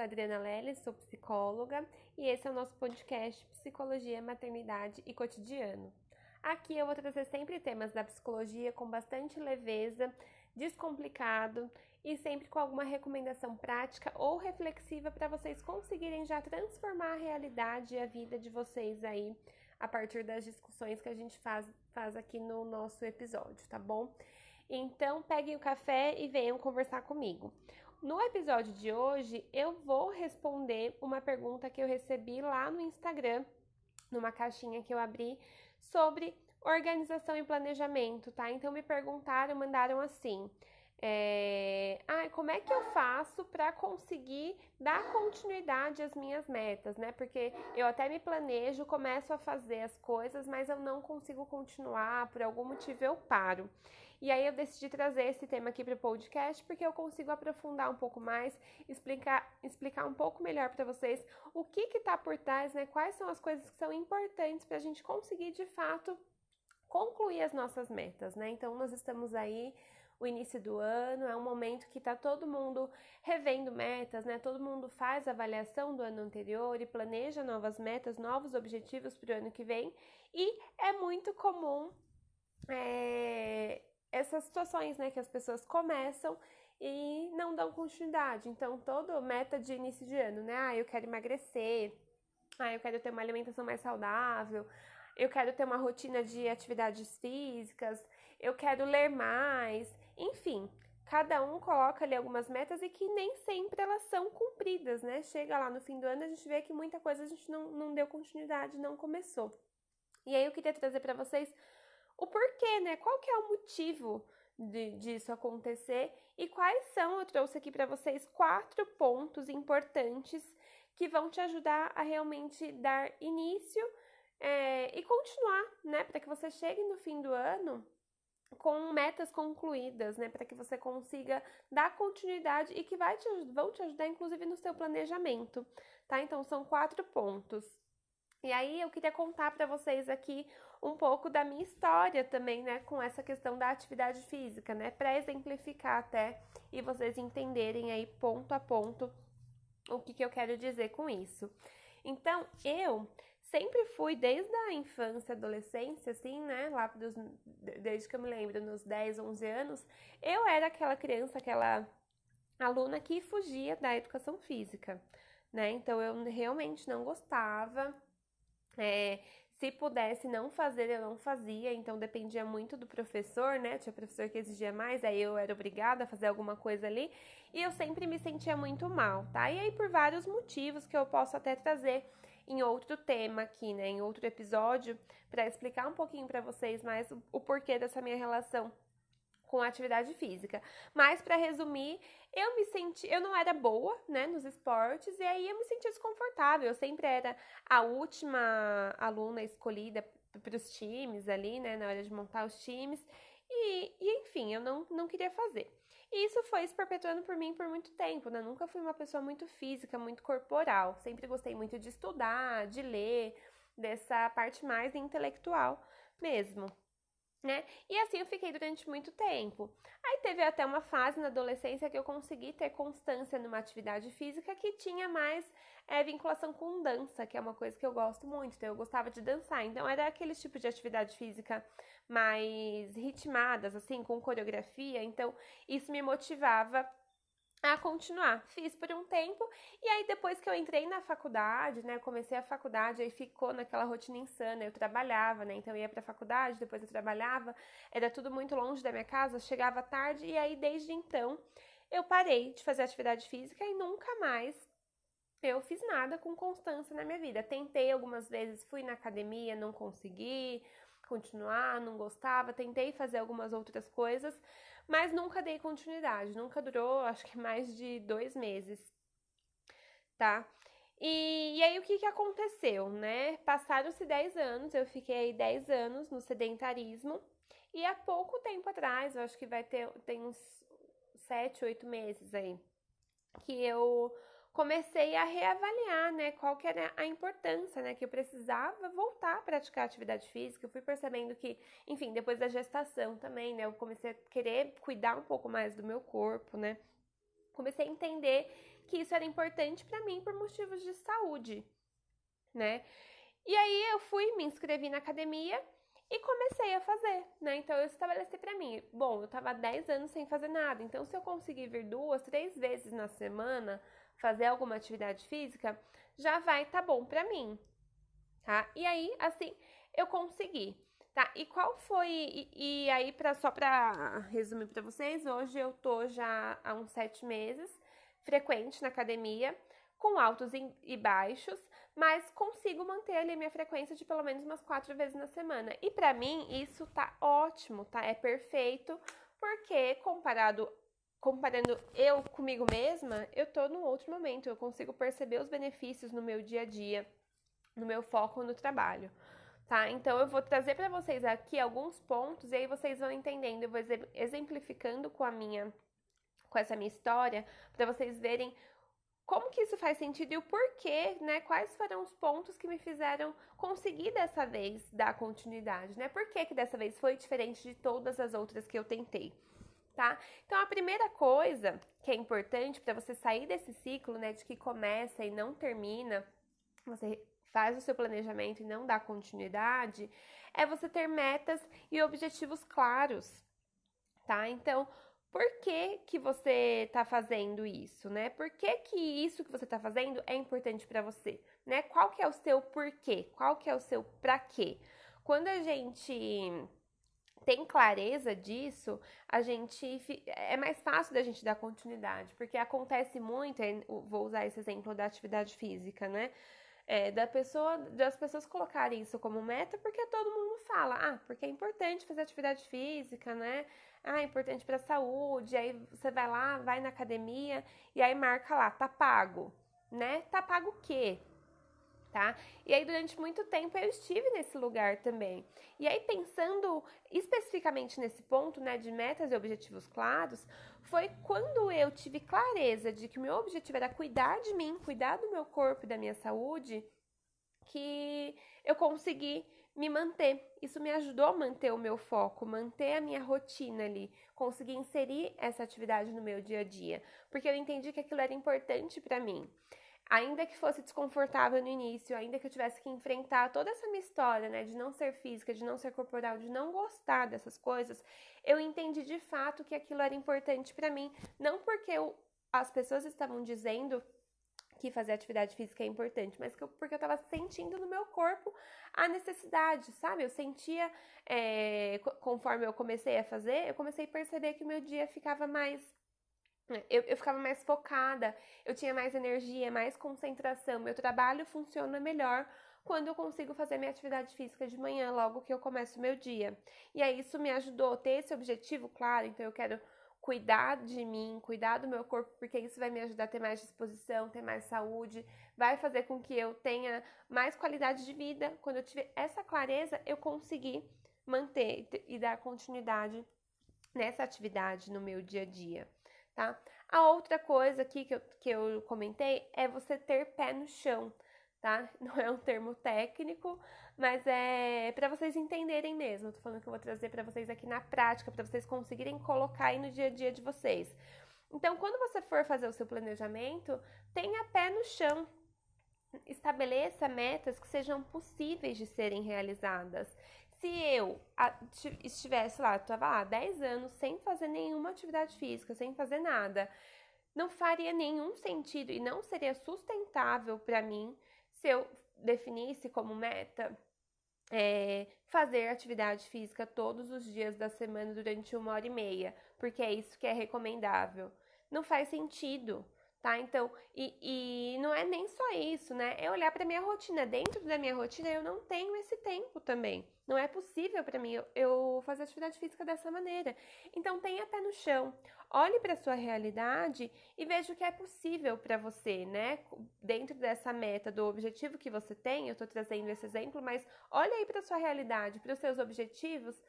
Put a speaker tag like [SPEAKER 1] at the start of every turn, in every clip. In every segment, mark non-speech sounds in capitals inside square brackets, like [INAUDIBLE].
[SPEAKER 1] sou a Adriana Leles, sou psicóloga e esse é o nosso podcast Psicologia, Maternidade e Cotidiano. Aqui eu vou trazer sempre temas da psicologia com bastante leveza, descomplicado e sempre com alguma recomendação prática ou reflexiva para vocês conseguirem já transformar a realidade e a vida de vocês aí a partir das discussões que a gente faz, faz aqui no nosso episódio, tá bom? Então peguem o café e venham conversar comigo. No episódio de hoje, eu vou responder uma pergunta que eu recebi lá no Instagram, numa caixinha que eu abri, sobre organização e planejamento, tá? Então me perguntaram, mandaram assim: é, ah, como é que eu faço para conseguir dar continuidade às minhas metas, né? Porque eu até me planejo, começo a fazer as coisas, mas eu não consigo continuar, por algum motivo eu paro. E aí eu decidi trazer esse tema aqui para o podcast porque eu consigo aprofundar um pouco mais, explicar, explicar um pouco melhor para vocês o que está por trás, né? Quais são as coisas que são importantes para a gente conseguir de fato concluir as nossas metas, né? Então nós estamos aí o início do ano, é um momento que está todo mundo revendo metas, né? Todo mundo faz avaliação do ano anterior e planeja novas metas, novos objetivos para o ano que vem, e é muito comum é, essas situações, né? Que as pessoas começam e não dão continuidade. Então, toda meta de início de ano, né? Ah, eu quero emagrecer, ah, eu quero ter uma alimentação mais saudável, eu quero ter uma rotina de atividades físicas, eu quero ler mais, enfim, cada um coloca ali algumas metas e que nem sempre elas são cumpridas, né? Chega lá no fim do ano, a gente vê que muita coisa a gente não, não deu continuidade, não começou. E aí eu queria trazer para vocês o porquê, né? Qual que é o motivo de, disso acontecer e quais são, eu trouxe aqui para vocês quatro pontos importantes que vão te ajudar a realmente dar início é, e continuar, né? Para que você chegue no fim do ano com metas concluídas, né, para que você consiga dar continuidade e que vai te, vão te ajudar, inclusive, no seu planejamento, tá? Então, são quatro pontos. E aí, eu queria contar para vocês aqui um pouco da minha história também, né, com essa questão da atividade física, né, para exemplificar até e vocês entenderem aí ponto a ponto o que, que eu quero dizer com isso. Então, eu sempre fui, desde a infância, adolescência, assim, né? Lá dos, desde que eu me lembro, nos 10, 11 anos, eu era aquela criança, aquela aluna que fugia da educação física, né? Então eu realmente não gostava. É, se pudesse não fazer, eu não fazia, então dependia muito do professor, né? Tinha professor que exigia mais, aí eu era obrigada a fazer alguma coisa ali, e eu sempre me sentia muito mal, tá? E aí, por vários motivos que eu posso até trazer em outro tema aqui, né, em outro episódio, para explicar um pouquinho para vocês mais o, porquê dessa minha relação com a atividade física. Mas para resumir, eu me senti, eu não era boa, né, nos esportes e aí eu me sentia desconfortável. Eu sempre era a última aluna escolhida para os times ali, né, na hora de montar os times. E, e enfim, eu não, não queria fazer. E isso foi se perpetuando por mim por muito tempo, né? Nunca fui uma pessoa muito física, muito corporal. Sempre gostei muito de estudar, de ler, dessa parte mais intelectual mesmo né? E assim eu fiquei durante muito tempo. Aí teve até uma fase na adolescência que eu consegui ter constância numa atividade física que tinha mais é, vinculação com dança, que é uma coisa que eu gosto muito. Então eu gostava de dançar. Então era aquele tipo de atividade física mais ritmadas, assim, com coreografia. Então isso me motivava a continuar. Fiz por um tempo e aí depois que eu entrei na faculdade, né, comecei a faculdade, aí ficou naquela rotina insana. Eu trabalhava, né, então eu ia para a faculdade, depois eu trabalhava, era tudo muito longe da minha casa, chegava tarde e aí desde então eu parei de fazer atividade física e nunca mais eu fiz nada com constância na minha vida. Tentei algumas vezes, fui na academia, não consegui continuar, não gostava, tentei fazer algumas outras coisas, mas nunca dei continuidade, nunca durou, acho que mais de dois meses, tá? E, e aí o que, que aconteceu, né? Passaram-se 10 anos, eu fiquei aí 10 anos no sedentarismo, e há pouco tempo atrás, eu acho que vai ter tem uns 7, 8 meses aí, que eu comecei a reavaliar, né, qual que era a importância, né, que eu precisava voltar a praticar atividade física. Eu fui percebendo que, enfim, depois da gestação também, né, eu comecei a querer cuidar um pouco mais do meu corpo, né. comecei a entender que isso era importante para mim por motivos de saúde, né? E aí eu fui, me inscrevi na academia e comecei a fazer, né? Então eu estabeleci para mim, bom, eu tava 10 anos sem fazer nada, então se eu conseguir vir duas, três vezes na semana fazer alguma atividade física, já vai tá bom para mim, tá? E aí, assim, eu consegui. Tá, e qual foi. E, e aí, pra, só para resumir para vocês, hoje eu tô já há uns sete meses, frequente na academia, com altos e baixos, mas consigo manter ali a minha frequência de pelo menos umas quatro vezes na semana. E para mim, isso tá ótimo, tá? É perfeito, porque comparado comparando eu comigo mesma, eu tô num outro momento, eu consigo perceber os benefícios no meu dia a dia, no meu foco no trabalho. Tá? Então eu vou trazer para vocês aqui alguns pontos e aí vocês vão entendendo, eu vou exemplificando com a minha com essa minha história, para vocês verem como que isso faz sentido e o porquê, né? Quais foram os pontos que me fizeram conseguir dessa vez dar continuidade, né? Por que, que dessa vez foi diferente de todas as outras que eu tentei? Tá? Então a primeira coisa que é importante para você sair desse ciclo, né, de que começa e não termina, você faz o seu planejamento e não dá continuidade, é você ter metas e objetivos claros, tá? Então, por que que você está fazendo isso, né? Por que que isso que você está fazendo é importante para você, né? Qual que é o seu porquê? Qual que é o seu para quê? Quando a gente tem clareza disso, a gente é mais fácil da gente dar continuidade, porque acontece muito, vou usar esse exemplo da atividade física, né? É, da pessoa, das pessoas colocarem isso como meta, porque todo mundo fala, ah, porque é importante fazer atividade física, né? Ah, é importante para a saúde. Aí você vai lá, vai na academia e aí marca lá, tá pago, né? Tá pago o quê? Tá? E aí durante muito tempo eu estive nesse lugar também. E aí pensando especificamente nesse ponto, né, de metas e objetivos claros, foi quando eu tive clareza de que o meu objetivo era cuidar de mim, cuidar do meu corpo e da minha saúde, que eu consegui me manter. Isso me ajudou a manter o meu foco, manter a minha rotina ali, conseguir inserir essa atividade no meu dia a dia, porque eu entendi que aquilo era importante para mim ainda que fosse desconfortável no início, ainda que eu tivesse que enfrentar toda essa minha história, né, de não ser física, de não ser corporal, de não gostar dessas coisas, eu entendi de fato que aquilo era importante para mim, não porque eu, as pessoas estavam dizendo que fazer atividade física é importante, mas que eu, porque eu estava sentindo no meu corpo a necessidade, sabe? Eu sentia, é, conforme eu comecei a fazer, eu comecei a perceber que o meu dia ficava mais eu, eu ficava mais focada, eu tinha mais energia, mais concentração, meu trabalho funciona melhor quando eu consigo fazer minha atividade física de manhã, logo que eu começo o meu dia. E aí isso me ajudou a ter esse objetivo claro, então eu quero cuidar de mim, cuidar do meu corpo, porque isso vai me ajudar a ter mais disposição, ter mais saúde, vai fazer com que eu tenha mais qualidade de vida. Quando eu tiver essa clareza, eu consegui manter e dar continuidade nessa atividade no meu dia a dia tá? A outra coisa aqui que eu, que eu comentei é você ter pé no chão, tá? [LAUGHS] Não é um termo técnico, mas é para vocês entenderem mesmo. Eu tô falando que eu vou trazer para vocês aqui na prática, para vocês conseguirem colocar aí no dia a dia de vocês. Então, quando você for fazer o seu planejamento, tenha pé no chão. Estabeleça metas que sejam possíveis de serem realizadas se eu estivesse lá, eu tava lá 10 anos sem fazer nenhuma atividade física, sem fazer nada, não faria nenhum sentido e não seria sustentável para mim se eu definisse como meta é, fazer atividade física todos os dias da semana durante uma hora e meia, porque é isso que é recomendável. Não faz sentido tá? Então, e, e não é nem só isso, né? É olhar para minha rotina. Dentro da minha rotina, eu não tenho esse tempo também. Não é possível para mim eu, fazer atividade física dessa maneira. Então, tenha pé no chão. Olhe para sua realidade e veja o que é possível para você, né? Dentro dessa meta, do objetivo que você tem, eu estou trazendo esse exemplo, mas olhe aí para sua realidade, para os seus objetivos.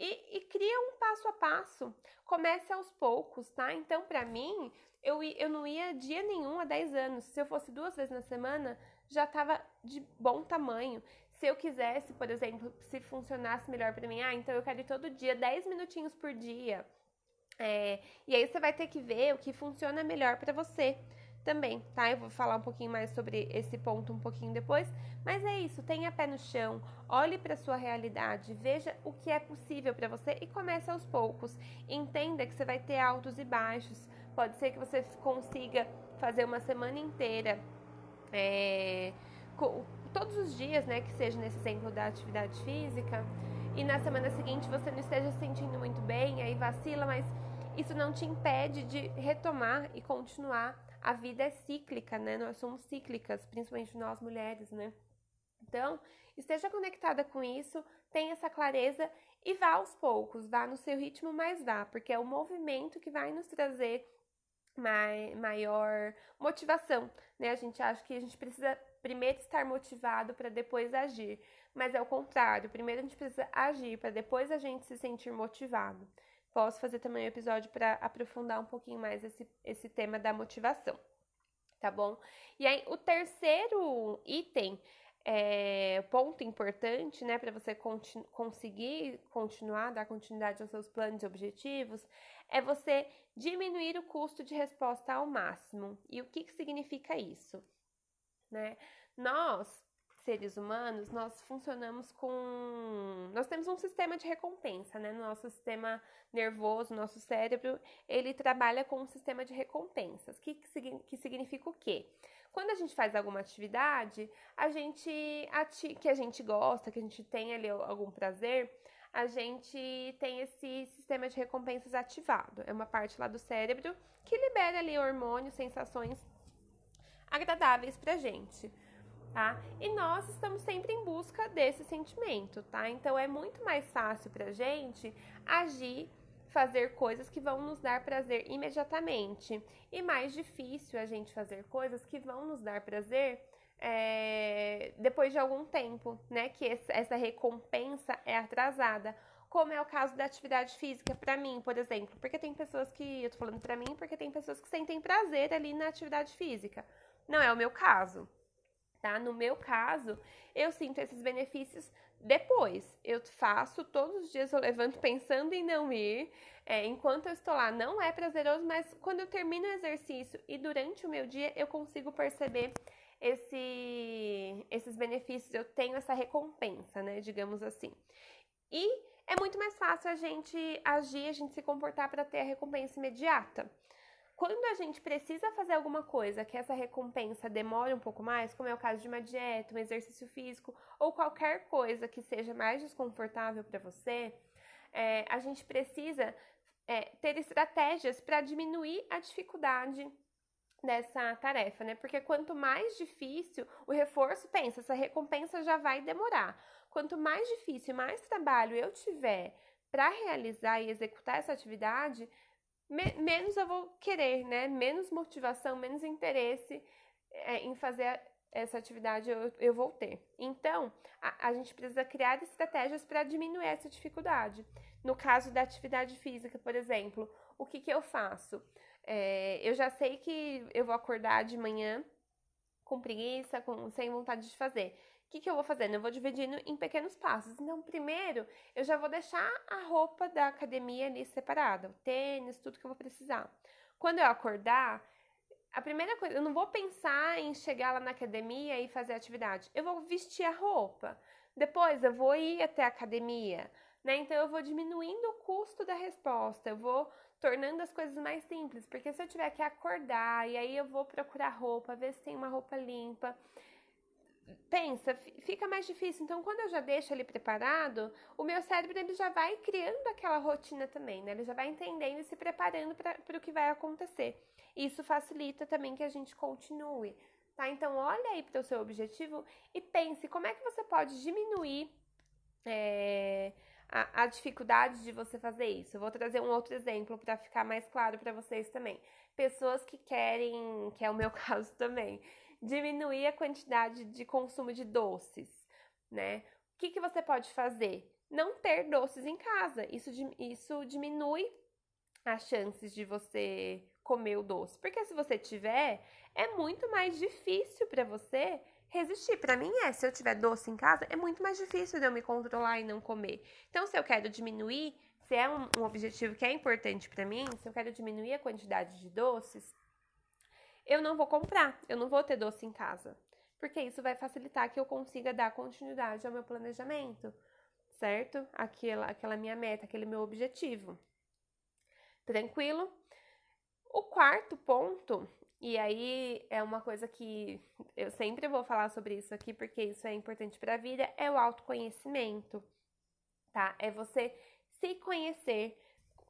[SPEAKER 1] E, e, cria um passo a passo. Comece aos poucos, tá? Então, para mim, eu, eu não ia dia nenhum há 10 anos. Se eu fosse duas vezes na semana, já estava de bom tamanho. Se eu quisesse, por exemplo, se funcionasse melhor para mim, ah, então eu quero ir todo dia, 10 minutinhos por dia. É, e aí você vai ter que ver o que funciona melhor para você também, tá? Eu vou falar um pouquinho mais sobre esse ponto um pouquinho depois, mas é isso, tenha pé no chão, olhe para sua realidade, veja o que é possível para você e comece aos poucos. Entenda que você vai ter altos e baixos. Pode ser que você consiga fazer uma semana inteira é, todos os dias, né, que seja nesse exemplo da atividade física, e na semana seguinte você não esteja se sentindo muito bem, aí vacila, mas isso não te impede de retomar e continuar. A vida é cíclica, né? Nós somos cíclicas, principalmente nós mulheres, né? Então, esteja conectada com isso, tenha essa clareza e vá aos poucos, vá no seu ritmo, mas vá, porque é o movimento que vai nos trazer maior motivação, né? A gente acha que a gente precisa primeiro estar motivado para depois agir, mas é o contrário. Primeiro a gente precisa agir para depois a gente se sentir motivado. Posso fazer também um episódio para aprofundar um pouquinho mais esse, esse tema da motivação, tá bom? E aí, o terceiro item, é, ponto importante, né, para você continu conseguir continuar, dar continuidade aos seus planos e objetivos, é você diminuir o custo de resposta ao máximo. E o que, que significa isso? Né? Nós, seres humanos, nós funcionamos com. Nós temos um sistema de recompensa, né? No nosso sistema nervoso, nosso cérebro, ele trabalha com um sistema de recompensas. Que, que significa o quê? Quando a gente faz alguma atividade, a gente que a gente gosta, que a gente tem ali algum prazer, a gente tem esse sistema de recompensas ativado. É uma parte lá do cérebro que libera ali hormônios, sensações agradáveis pra gente, tá? E nós estamos sempre em busca desse sentimento, tá? Então é muito mais fácil pra gente agir, fazer coisas que vão nos dar prazer imediatamente e mais difícil a gente fazer coisas que vão nos dar prazer é, depois de algum tempo, né? Que essa recompensa é atrasada. Como é o caso da atividade física, para mim, por exemplo. Porque tem pessoas que. Eu tô falando para mim porque tem pessoas que sentem prazer ali na atividade física. Não é o meu caso. Tá? No meu caso, eu sinto esses benefícios depois. Eu faço todos os dias, eu levanto pensando em não ir. É, enquanto eu estou lá, não é prazeroso, mas quando eu termino o exercício e durante o meu dia, eu consigo perceber esse, esses benefícios, eu tenho essa recompensa, né? Digamos assim. E é muito mais fácil a gente agir, a gente se comportar para ter a recompensa imediata. Quando a gente precisa fazer alguma coisa que essa recompensa demore um pouco mais, como é o caso de uma dieta, um exercício físico ou qualquer coisa que seja mais desconfortável para você, é, a gente precisa é, ter estratégias para diminuir a dificuldade dessa tarefa, né? Porque quanto mais difícil o reforço, pensa, essa recompensa já vai demorar. Quanto mais difícil, mais trabalho eu tiver para realizar e executar essa atividade, me menos eu vou querer, né? Menos motivação, menos interesse é, em fazer essa atividade eu, eu vou ter. Então, a, a gente precisa criar estratégias para diminuir essa dificuldade. No caso da atividade física, por exemplo, o que, que eu faço? É, eu já sei que eu vou acordar de manhã com preguiça, com, sem vontade de fazer. Que, que eu vou fazendo? Eu vou dividindo em pequenos passos. Então, primeiro, eu já vou deixar a roupa da academia ali separada, o tênis, tudo que eu vou precisar. Quando eu acordar, a primeira coisa, eu não vou pensar em chegar lá na academia e fazer atividade. Eu vou vestir a roupa. Depois, eu vou ir até a academia, né? Então, eu vou diminuindo o custo da resposta. Eu vou tornando as coisas mais simples, porque se eu tiver que acordar e aí eu vou procurar roupa, ver se tem uma roupa limpa, pensa, fica mais difícil. Então, quando eu já deixo ele preparado, o meu cérebro ele já vai criando aquela rotina também, né? Ele já vai entendendo e se preparando para o que vai acontecer. Isso facilita também que a gente continue, tá? Então, olha aí para o seu objetivo e pense como é que você pode diminuir é, a, a dificuldade de você fazer isso. Eu vou trazer um outro exemplo para ficar mais claro para vocês também. Pessoas que querem, que é o meu [LAUGHS] caso também, diminuir a quantidade de consumo de doces, né? O que, que você pode fazer? Não ter doces em casa. Isso, isso diminui as chances de você comer o doce. Porque se você tiver, é muito mais difícil para você resistir. Para mim é, se eu tiver doce em casa, é muito mais difícil de eu me controlar e não comer. Então, se eu quero diminuir, se é um, um objetivo que é importante para mim, se eu quero diminuir a quantidade de doces, eu não vou comprar, eu não vou ter doce em casa, porque isso vai facilitar que eu consiga dar continuidade ao meu planejamento, certo? Aquela, aquela minha meta, aquele meu objetivo. Tranquilo? O quarto ponto, e aí é uma coisa que eu sempre vou falar sobre isso aqui, porque isso é importante para a vida, é o autoconhecimento, tá? É você se conhecer,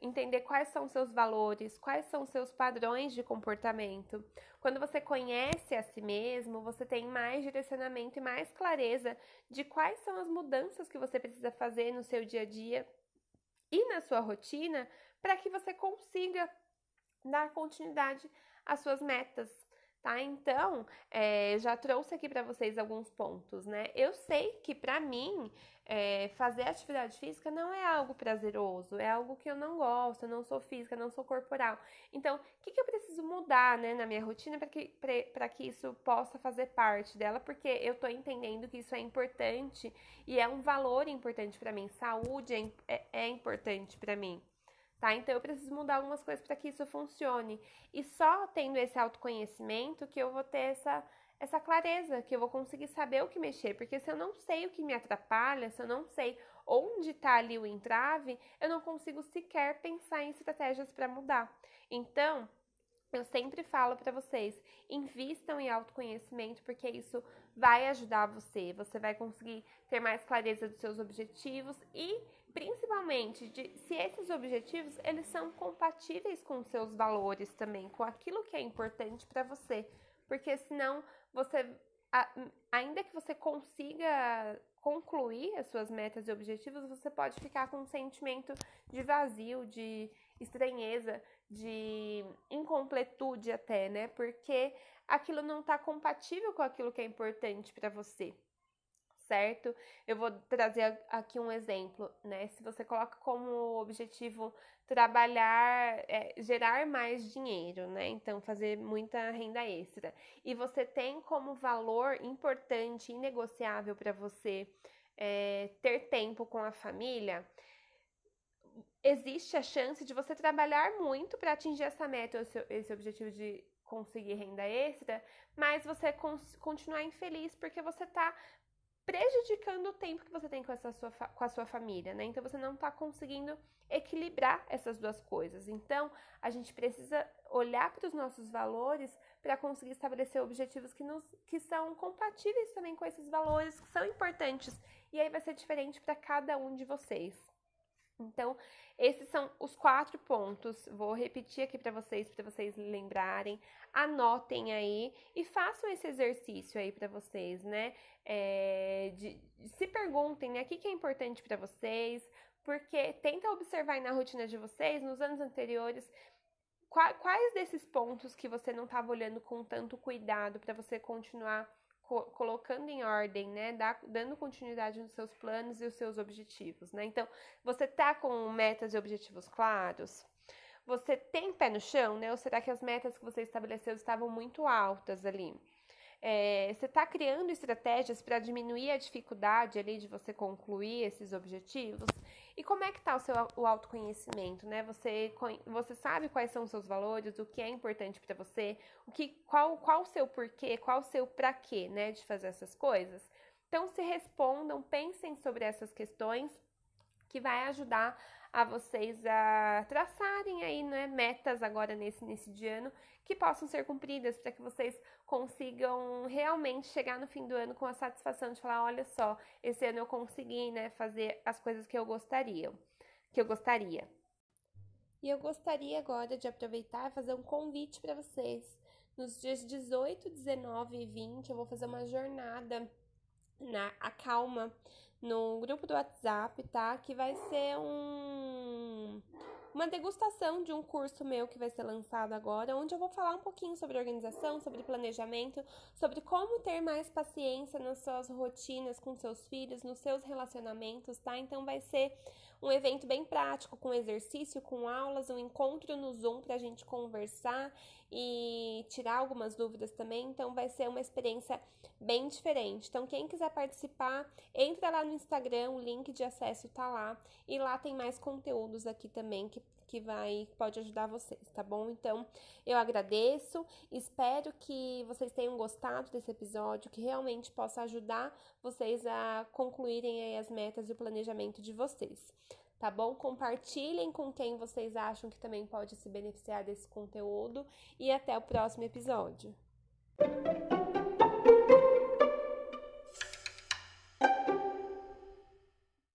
[SPEAKER 1] entender quais são seus valores, quais são seus padrões de comportamento. Quando você conhece a si mesmo, você tem mais direcionamento e mais clareza de quais são as mudanças que você precisa fazer no seu dia a dia e na sua rotina para que você consiga dar continuidade às suas metas, tá? Então, é, já trouxe aqui para vocês alguns pontos, né? Eu sei que para mim é, fazer atividade física não é algo prazeroso, é algo que eu não gosto, eu não sou física, não sou corporal. Então, o que, que eu preciso mudar, né, na minha rotina para que, que isso possa fazer parte dela? Porque eu tô entendendo que isso é importante e é um valor importante para mim. Saúde é, é, é importante para mim tá? Então eu preciso mudar algumas coisas para que isso funcione. E só tendo esse autoconhecimento que eu vou ter essa essa clareza, que eu vou conseguir saber o que mexer, porque se eu não sei o que me atrapalha, se eu não sei onde está ali o entrave, eu não consigo sequer pensar em estratégias para mudar. Então, eu sempre falo para vocês, invistam em autoconhecimento, porque isso vai ajudar você. Você vai conseguir ter mais clareza dos seus objetivos e principalmente de se esses objetivos eles são compatíveis com seus valores também, com aquilo que é importante para você, porque senão você ainda que você consiga concluir as suas metas e objetivos, você pode ficar com um sentimento de vazio, de estranheza, de incompletude até, né? Porque aquilo não está compatível com aquilo que é importante para você certo? Eu vou trazer aqui um exemplo, né? Se você coloca como objetivo trabalhar, é, gerar mais dinheiro, né? Então, fazer muita renda extra. E você tem como valor importante, inegociável para você é, ter tempo com a família, existe a chance de você trabalhar muito para atingir essa meta, esse, objetivo de conseguir renda extra, mas você continuar infeliz porque você está prejudicando o tempo que você tem com, essa sua, com a sua família, né? Então você não está conseguindo equilibrar essas duas coisas. Então a gente precisa olhar para os nossos valores para conseguir estabelecer objetivos que, nos, que são compatíveis também com esses valores que são importantes. E aí vai ser diferente para cada um de vocês. Então, esses são os quatro pontos. Vou repetir aqui para vocês, para vocês lembrarem. Anotem aí e façam esse exercício aí para vocês, né? É, de, se perguntem, né? O que, que é importante para vocês? Porque tenta observar aí na rotina de vocês, nos anos anteriores, quais desses pontos que você não estava olhando com tanto cuidado para você continuar co colocando em ordem, né, dando continuidade nos seus planos e os seus objetivos, né? Então, você tá com metas e objetivos claros? Você tem pé no chão, né? Ou será que as metas que você estabeleceu estavam muito altas ali? É, você está criando estratégias para diminuir a dificuldade ali de você concluir esses objetivos? E como é que está o seu o autoconhecimento, né? Você, você sabe quais são os seus valores, o que é importante para você, o que, qual, qual o seu porquê, qual o seu para quê, né, de fazer essas coisas? Então se respondam, pensem sobre essas questões que vai ajudar a vocês a traçarem aí, né, metas agora nesse início de ano que possam ser cumpridas para que vocês consigam realmente chegar no fim do ano com a satisfação de falar, olha só, esse ano eu consegui, né, fazer as coisas que eu gostaria, que eu gostaria. E eu gostaria agora de aproveitar e fazer um convite para vocês. Nos dias 18, 19 e 20, eu vou fazer uma jornada na Acalma no grupo do WhatsApp, tá? Que vai ser um uma degustação de um curso meu que vai ser lançado agora, onde eu vou falar um pouquinho sobre organização, sobre planejamento, sobre como ter mais paciência nas suas rotinas com seus filhos, nos seus relacionamentos, tá? Então vai ser um evento bem prático, com exercício, com aulas, um encontro no Zoom para a gente conversar e tirar algumas dúvidas também. Então, vai ser uma experiência bem diferente. Então, quem quiser participar, entra lá no Instagram, o link de acesso tá lá. E lá tem mais conteúdos aqui também que que vai pode ajudar vocês, tá bom? Então, eu agradeço, espero que vocês tenham gostado desse episódio, que realmente possa ajudar vocês a concluírem as metas e o planejamento de vocês. Tá bom? Compartilhem com quem vocês acham que também pode se beneficiar desse conteúdo e até o próximo episódio.